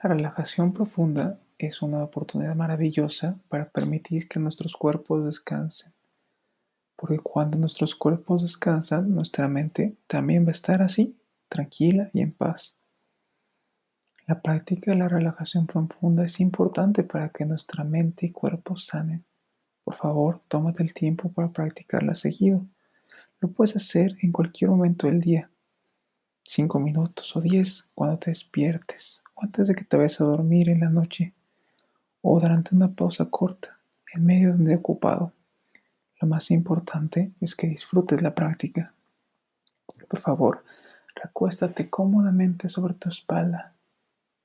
La relajación profunda es una oportunidad maravillosa para permitir que nuestros cuerpos descansen. Porque cuando nuestros cuerpos descansan, nuestra mente también va a estar así, tranquila y en paz. La práctica de la relajación profunda es importante para que nuestra mente y cuerpo sanen. Por favor, tómate el tiempo para practicarla seguido. Lo puedes hacer en cualquier momento del día. Cinco minutos o diez cuando te despiertes antes de que te vayas a dormir en la noche o durante una pausa corta en medio de un día ocupado. Lo más importante es que disfrutes la práctica. Por favor, recuéstate cómodamente sobre tu espalda.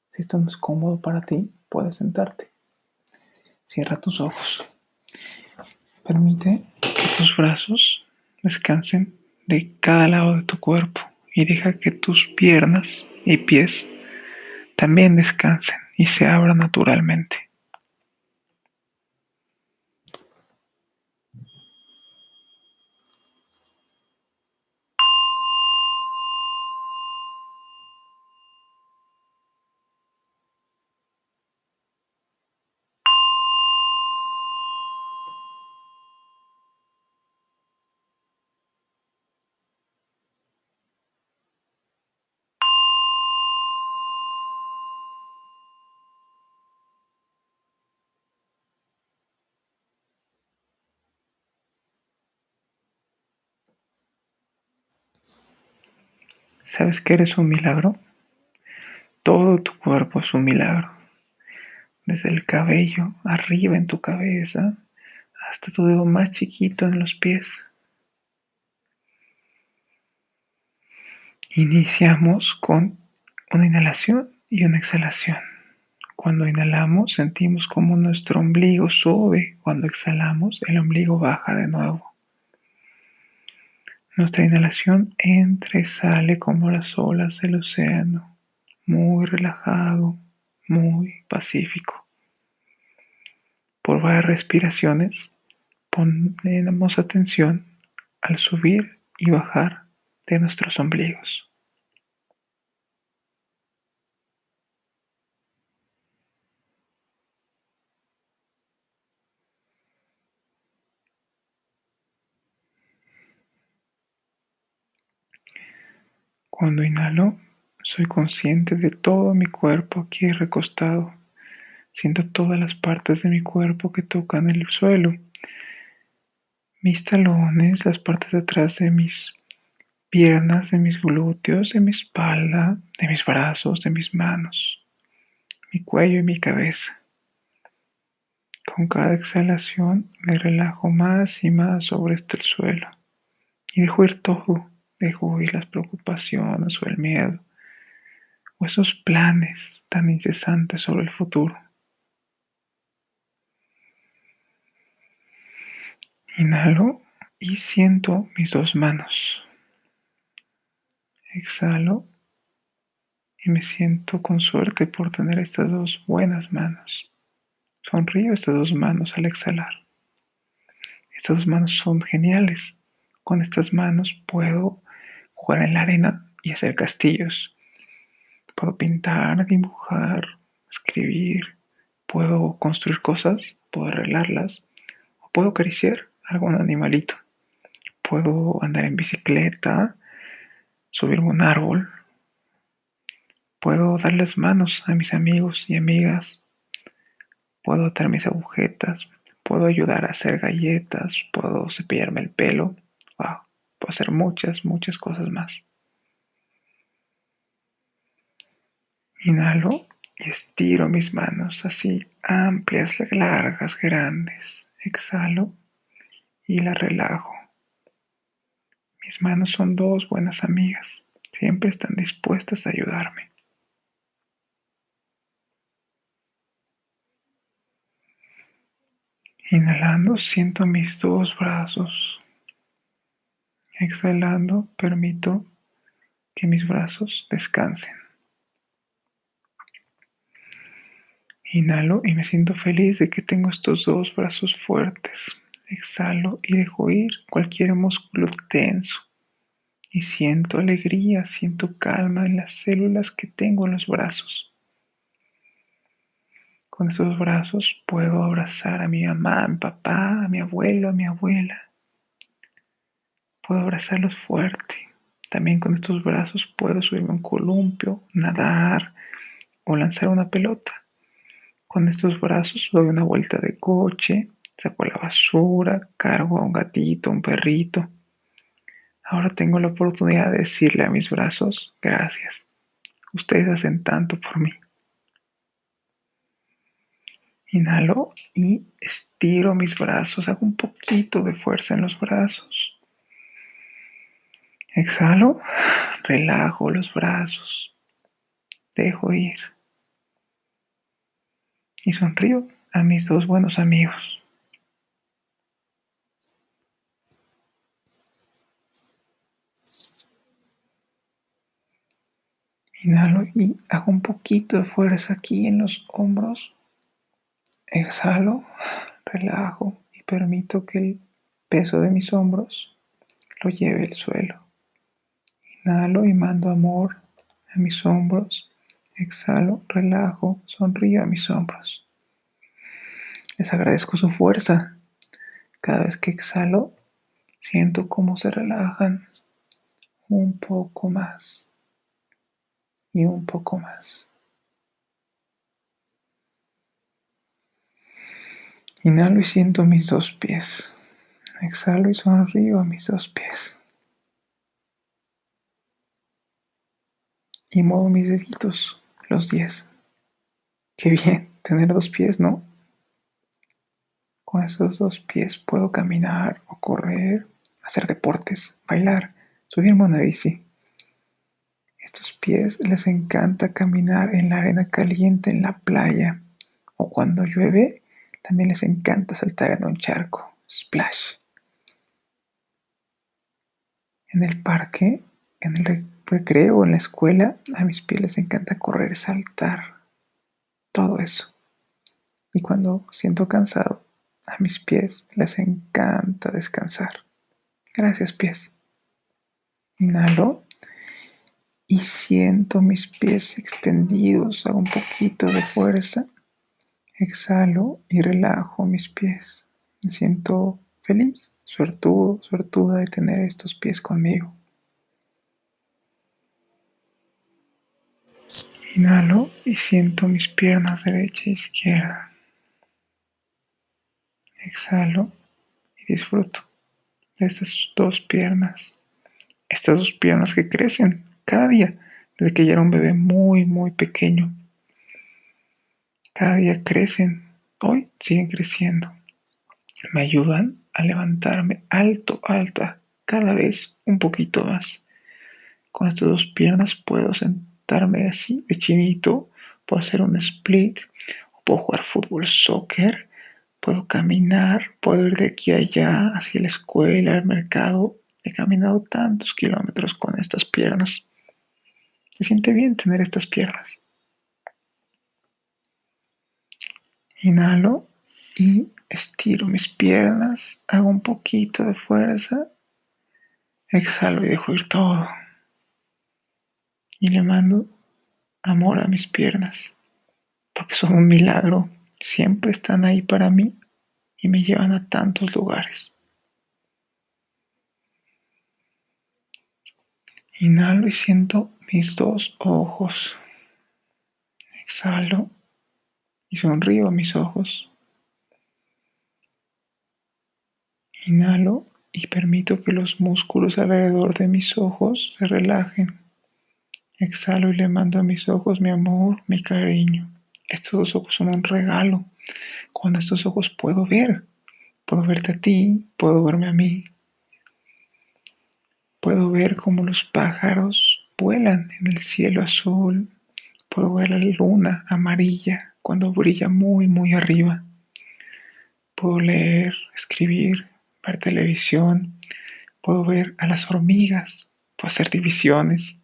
Si esto no es cómodo para ti, puedes sentarte. Cierra tus ojos. Permite que tus brazos descansen de cada lado de tu cuerpo y deja que tus piernas y pies también descansen y se abran naturalmente. ¿Sabes que eres un milagro? Todo tu cuerpo es un milagro. Desde el cabello arriba en tu cabeza hasta tu dedo más chiquito en los pies. Iniciamos con una inhalación y una exhalación. Cuando inhalamos sentimos como nuestro ombligo sube, cuando exhalamos el ombligo baja de nuevo. Nuestra inhalación entra y sale como las olas del océano, muy relajado, muy pacífico. Por varias respiraciones ponemos atención al subir y bajar de nuestros ombligos. Cuando inhalo, soy consciente de todo mi cuerpo aquí recostado. Siento todas las partes de mi cuerpo que tocan el suelo. Mis talones, las partes de atrás de mis piernas, de mis glúteos, de mi espalda, de mis brazos, de mis manos, mi cuello y mi cabeza. Con cada exhalación me relajo más y más sobre este suelo y dejo ir todo dejo huir las preocupaciones o el miedo o esos planes tan incesantes sobre el futuro. Inhalo y siento mis dos manos. Exhalo y me siento con suerte por tener estas dos buenas manos. Sonrío estas dos manos al exhalar. Estas dos manos son geniales. Con estas manos puedo jugar en la arena y hacer castillos. Puedo pintar, dibujar, escribir, puedo construir cosas, puedo arreglarlas, o puedo acariciar algún animalito. Puedo andar en bicicleta, subirme un árbol. Puedo dar las manos a mis amigos y amigas. Puedo atar mis agujetas. Puedo ayudar a hacer galletas. Puedo cepillarme el pelo. Hacer muchas, muchas cosas más. Inhalo y estiro mis manos así, amplias, largas, grandes. Exhalo y la relajo. Mis manos son dos buenas amigas. Siempre están dispuestas a ayudarme. Inhalando, siento mis dos brazos Exhalando, permito que mis brazos descansen. Inhalo y me siento feliz de que tengo estos dos brazos fuertes. Exhalo y dejo ir cualquier músculo tenso. Y siento alegría, siento calma en las células que tengo en los brazos. Con estos brazos puedo abrazar a mi mamá, a mi papá, a mi abuelo, a mi abuela. Puedo abrazarlos fuerte. También con estos brazos puedo subirme a un columpio, nadar o lanzar una pelota. Con estos brazos doy una vuelta de coche, saco la basura, cargo a un gatito, un perrito. Ahora tengo la oportunidad de decirle a mis brazos, gracias. Ustedes hacen tanto por mí. Inhalo y estiro mis brazos, hago un poquito de fuerza en los brazos. Exhalo, relajo los brazos, dejo ir y sonrío a mis dos buenos amigos. Inhalo y hago un poquito de fuerza aquí en los hombros. Exhalo, relajo y permito que el peso de mis hombros lo lleve al suelo. Inhalo y mando amor a mis hombros. Exhalo, relajo, sonrío a mis hombros. Les agradezco su fuerza. Cada vez que exhalo, siento cómo se relajan un poco más y un poco más. Inhalo y siento mis dos pies. Exhalo y sonrío a mis dos pies. Y muevo mis deditos, los diez. Qué bien tener dos pies, ¿no? Con esos dos pies puedo caminar o correr, hacer deportes, bailar, subirme a una bici. Estos pies les encanta caminar en la arena caliente en la playa o cuando llueve también les encanta saltar en un charco, splash. En el parque, en el recreo, en la escuela, a mis pies les encanta correr, saltar, todo eso. Y cuando siento cansado, a mis pies les encanta descansar. Gracias pies. Inhalo y siento mis pies extendidos, hago un poquito de fuerza, exhalo y relajo mis pies. Me siento feliz, suertudo, suertuda de tener estos pies conmigo. Inhalo y siento mis piernas derecha e izquierda. Exhalo y disfruto de estas dos piernas. Estas dos piernas que crecen cada día, desde que ya era un bebé muy, muy pequeño. Cada día crecen, hoy siguen creciendo. Me ayudan a levantarme alto, alta, cada vez un poquito más. Con estas dos piernas puedo sentarme así, de chinito, puedo hacer un split, puedo jugar fútbol, soccer, puedo caminar, puedo ir de aquí a allá, hacia la escuela, al mercado. He caminado tantos kilómetros con estas piernas. Se siente bien tener estas piernas. Inhalo y estiro mis piernas, hago un poquito de fuerza, exhalo y dejo ir todo. Y le mando amor a mis piernas, porque son un milagro, siempre están ahí para mí y me llevan a tantos lugares. Inhalo y siento mis dos ojos. Exhalo y sonrío a mis ojos. Inhalo y permito que los músculos alrededor de mis ojos se relajen. Exhalo y le mando a mis ojos mi amor, mi cariño. Estos ojos son un regalo. Con estos ojos puedo ver. Puedo verte a ti, puedo verme a mí. Puedo ver cómo los pájaros vuelan en el cielo azul. Puedo ver la luna amarilla cuando brilla muy, muy arriba. Puedo leer, escribir, ver televisión. Puedo ver a las hormigas. Puedo hacer divisiones.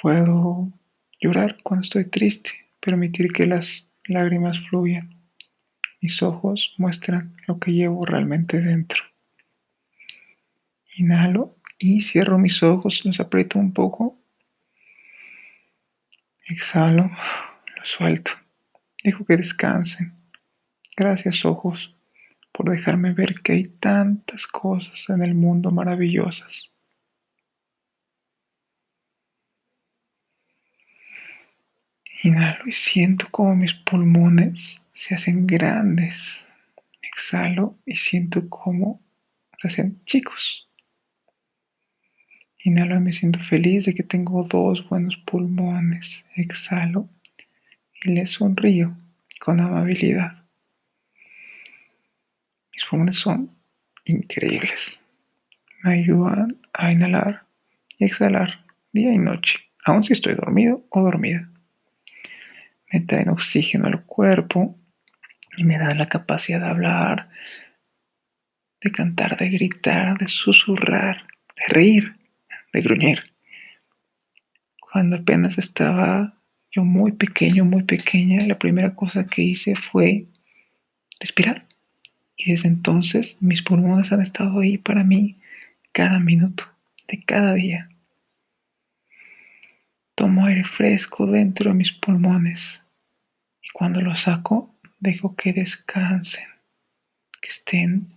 Puedo llorar cuando estoy triste, permitir que las lágrimas fluyan. Mis ojos muestran lo que llevo realmente dentro. Inhalo y cierro mis ojos, los aprieto un poco. Exhalo, lo suelto. Dejo que descansen. Gracias ojos por dejarme ver que hay tantas cosas en el mundo maravillosas. Inhalo y siento como mis pulmones se hacen grandes. Exhalo y siento como se hacen chicos. Inhalo y me siento feliz de que tengo dos buenos pulmones. Exhalo y le sonrío con amabilidad. Mis pulmones son increíbles. Me ayudan a inhalar y exhalar día y noche, aun si estoy dormido o dormida me traen oxígeno al cuerpo y me dan la capacidad de hablar, de cantar, de gritar, de susurrar, de reír, de gruñir. Cuando apenas estaba yo muy pequeño, muy pequeña, la primera cosa que hice fue respirar. Y desde entonces mis pulmones han estado ahí para mí cada minuto de cada día. Tomo aire fresco dentro de mis pulmones y cuando lo saco dejo que descansen, que estén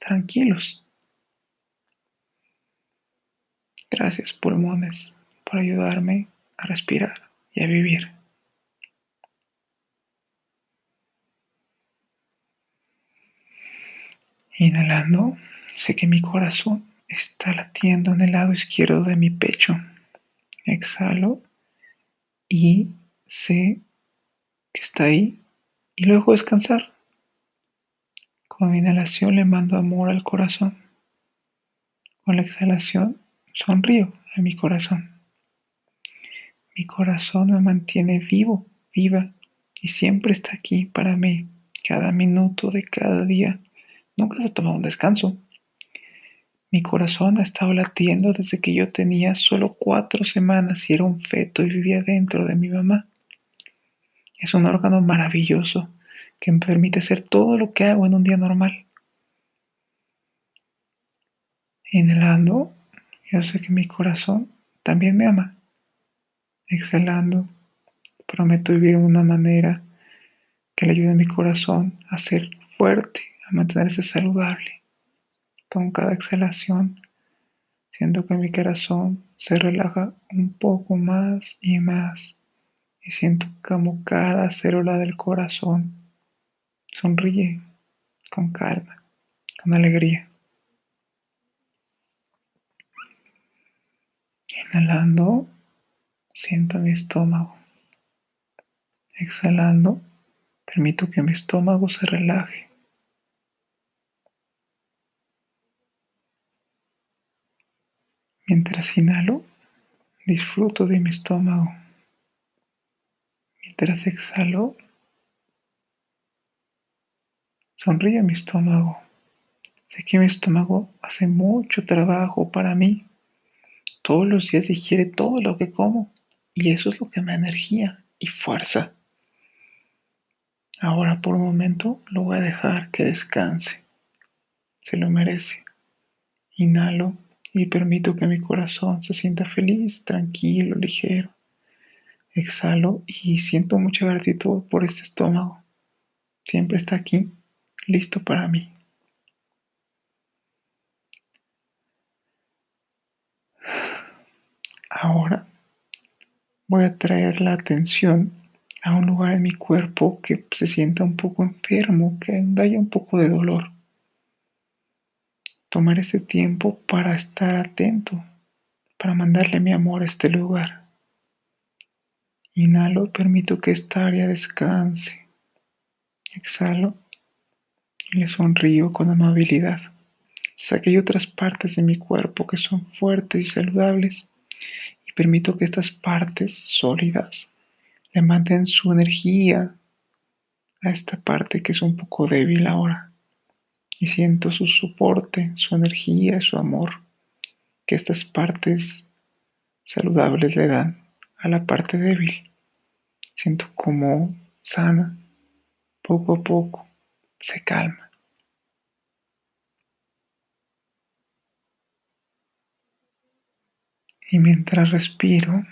tranquilos. Gracias pulmones por ayudarme a respirar y a vivir. Inhalando, sé que mi corazón está latiendo en el lado izquierdo de mi pecho. Exhalo y sé que está ahí y luego descansar. Con mi inhalación le mando amor al corazón. Con la exhalación sonrío a mi corazón. Mi corazón me mantiene vivo, viva y siempre está aquí para mí, cada minuto de cada día. Nunca se toma un descanso. Mi corazón ha estado latiendo desde que yo tenía solo cuatro semanas y era un feto y vivía dentro de mi mamá. Es un órgano maravilloso que me permite hacer todo lo que hago en un día normal. Inhalando, yo sé que mi corazón también me ama. Exhalando, prometo vivir de una manera que le ayude a mi corazón a ser fuerte, a mantenerse saludable. Con cada exhalación, siento que mi corazón se relaja un poco más y más y siento como cada célula del corazón sonríe con calma, con alegría. Inhalando, siento mi estómago. Exhalando, permito que mi estómago se relaje. Mientras inhalo, disfruto de mi estómago. Mientras exhalo, sonríe mi estómago. Sé que mi estómago hace mucho trabajo para mí. Todos los días digiere todo lo que como y eso es lo que me da energía y fuerza. Ahora por un momento lo voy a dejar que descanse. Se lo merece. Inhalo y permito que mi corazón se sienta feliz, tranquilo, ligero. Exhalo y siento mucha gratitud por este estómago. Siempre está aquí, listo para mí. Ahora voy a traer la atención a un lugar en mi cuerpo que se sienta un poco enfermo, que haya un poco de dolor. Tomar ese tiempo para estar atento, para mandarle mi amor a este lugar. Inhalo, permito que esta área descanse. Exhalo y le sonrío con amabilidad. Sé que hay otras partes de mi cuerpo que son fuertes y saludables y permito que estas partes sólidas le manden su energía a esta parte que es un poco débil ahora. Y siento su soporte, su energía, su amor que estas partes saludables le dan a la parte débil. Siento como sana, poco a poco, se calma. Y mientras respiro,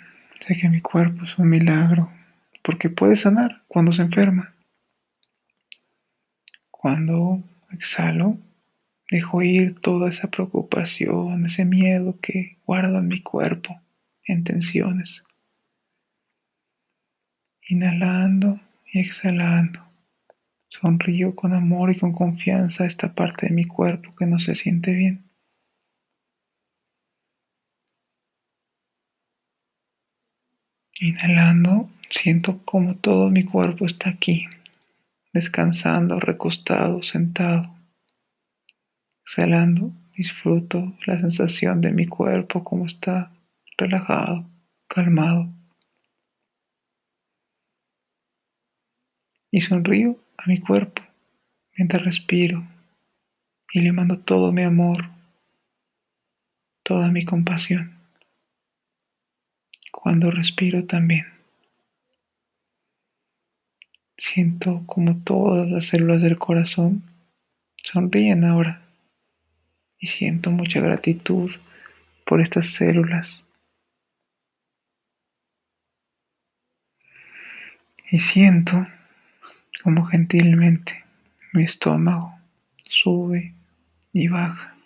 sé que mi cuerpo es un milagro, porque puede sanar cuando se enferma. Cuando exhalo, dejo ir toda esa preocupación, ese miedo que guardo en mi cuerpo en tensiones. Inhalando y exhalando. Sonrío con amor y con confianza a esta parte de mi cuerpo que no se siente bien. Inhalando, siento como todo mi cuerpo está aquí, descansando, recostado, sentado. Exhalando, disfruto la sensación de mi cuerpo como está relajado, calmado. Y sonrío a mi cuerpo mientras respiro y le mando todo mi amor, toda mi compasión cuando respiro también. Siento como todas las células del corazón sonríen ahora y siento mucha gratitud por estas células. Y siento como gentilmente mi estómago sube y baja.